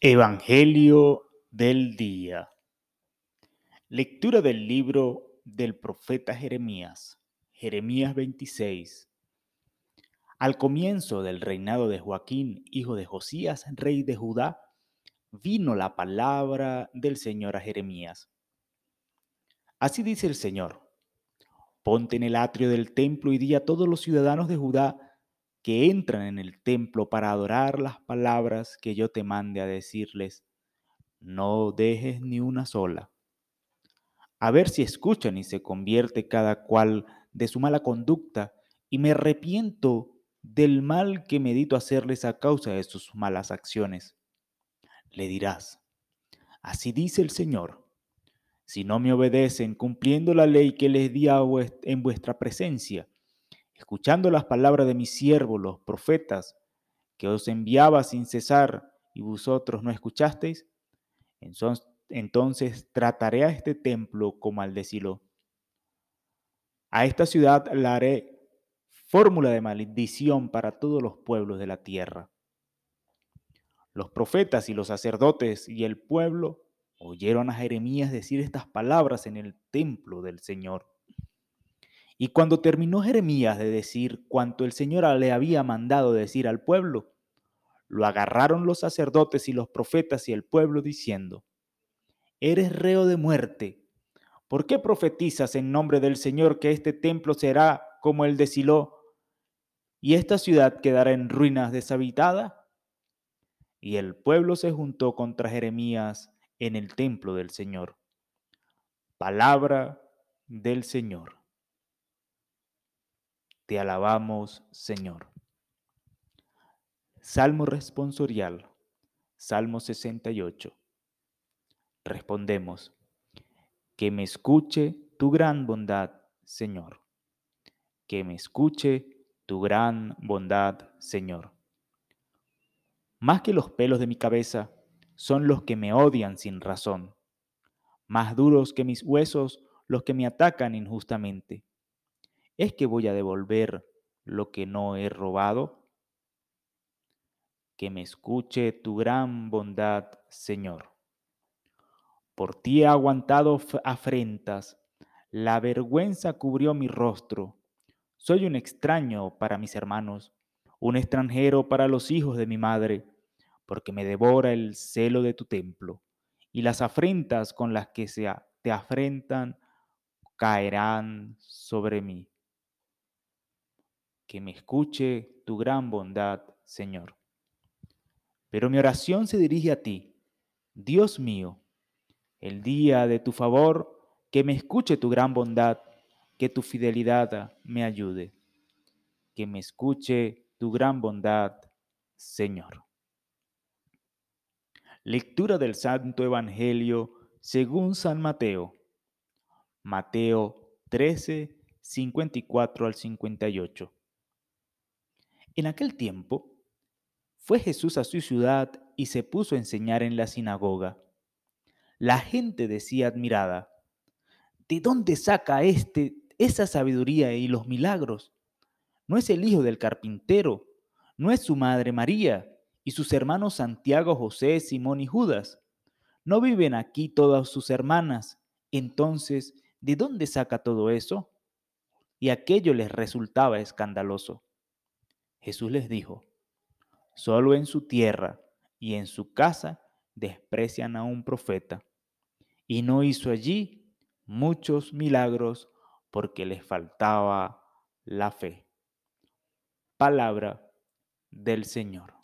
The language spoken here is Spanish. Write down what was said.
Evangelio del día. Lectura del libro del profeta Jeremías. Jeremías 26. Al comienzo del reinado de Joaquín, hijo de Josías, rey de Judá, vino la palabra del Señor a Jeremías. Así dice el Señor, ponte en el atrio del templo y di a todos los ciudadanos de Judá que entran en el templo para adorar las palabras que yo te mande a decirles, no dejes ni una sola. A ver si escuchan y se convierte cada cual de su mala conducta y me arrepiento del mal que medito hacerles a causa de sus malas acciones. Le dirás, así dice el Señor, si no me obedecen cumpliendo la ley que les di en vuestra presencia, escuchando las palabras de mis siervos, los profetas, que os enviaba sin cesar y vosotros no escuchasteis, entonces trataré a este templo como al de. A esta ciudad la haré fórmula de maldición para todos los pueblos de la tierra. Los profetas y los sacerdotes y el pueblo oyeron a Jeremías decir estas palabras en el templo del Señor. Y cuando terminó Jeremías de decir cuanto el Señor le había mandado decir al pueblo, lo agarraron los sacerdotes y los profetas y el pueblo diciendo, Eres reo de muerte. ¿Por qué profetizas en nombre del Señor que este templo será como el de Silo y esta ciudad quedará en ruinas deshabitada? Y el pueblo se juntó contra Jeremías en el templo del Señor. Palabra del Señor. Te alabamos, Señor. Salmo responsorial. Salmo 68. Respondemos. Que me escuche tu gran bondad, Señor. Que me escuche tu gran bondad, Señor. Más que los pelos de mi cabeza son los que me odian sin razón. Más duros que mis huesos los que me atacan injustamente. ¿Es que voy a devolver lo que no he robado? Que me escuche tu gran bondad, Señor. Por ti he aguantado afrentas, la vergüenza cubrió mi rostro. Soy un extraño para mis hermanos, un extranjero para los hijos de mi madre, porque me devora el celo de tu templo, y las afrentas con las que se te afrentan caerán sobre mí que me escuche tu gran bondad, Señor. Pero mi oración se dirige a ti, Dios mío, el día de tu favor, que me escuche tu gran bondad, que tu fidelidad me ayude, que me escuche tu gran bondad, Señor. Lectura del Santo Evangelio según San Mateo. Mateo 13, 54 al 58. En aquel tiempo, fue Jesús a su ciudad y se puso a enseñar en la sinagoga. La gente decía admirada, ¿de dónde saca éste esa sabiduría y los milagros? ¿No es el hijo del carpintero? ¿No es su madre María y sus hermanos Santiago, José, Simón y Judas? ¿No viven aquí todas sus hermanas? Entonces, ¿de dónde saca todo eso? Y aquello les resultaba escandaloso. Jesús les dijo, solo en su tierra y en su casa desprecian a un profeta. Y no hizo allí muchos milagros porque les faltaba la fe. Palabra del Señor.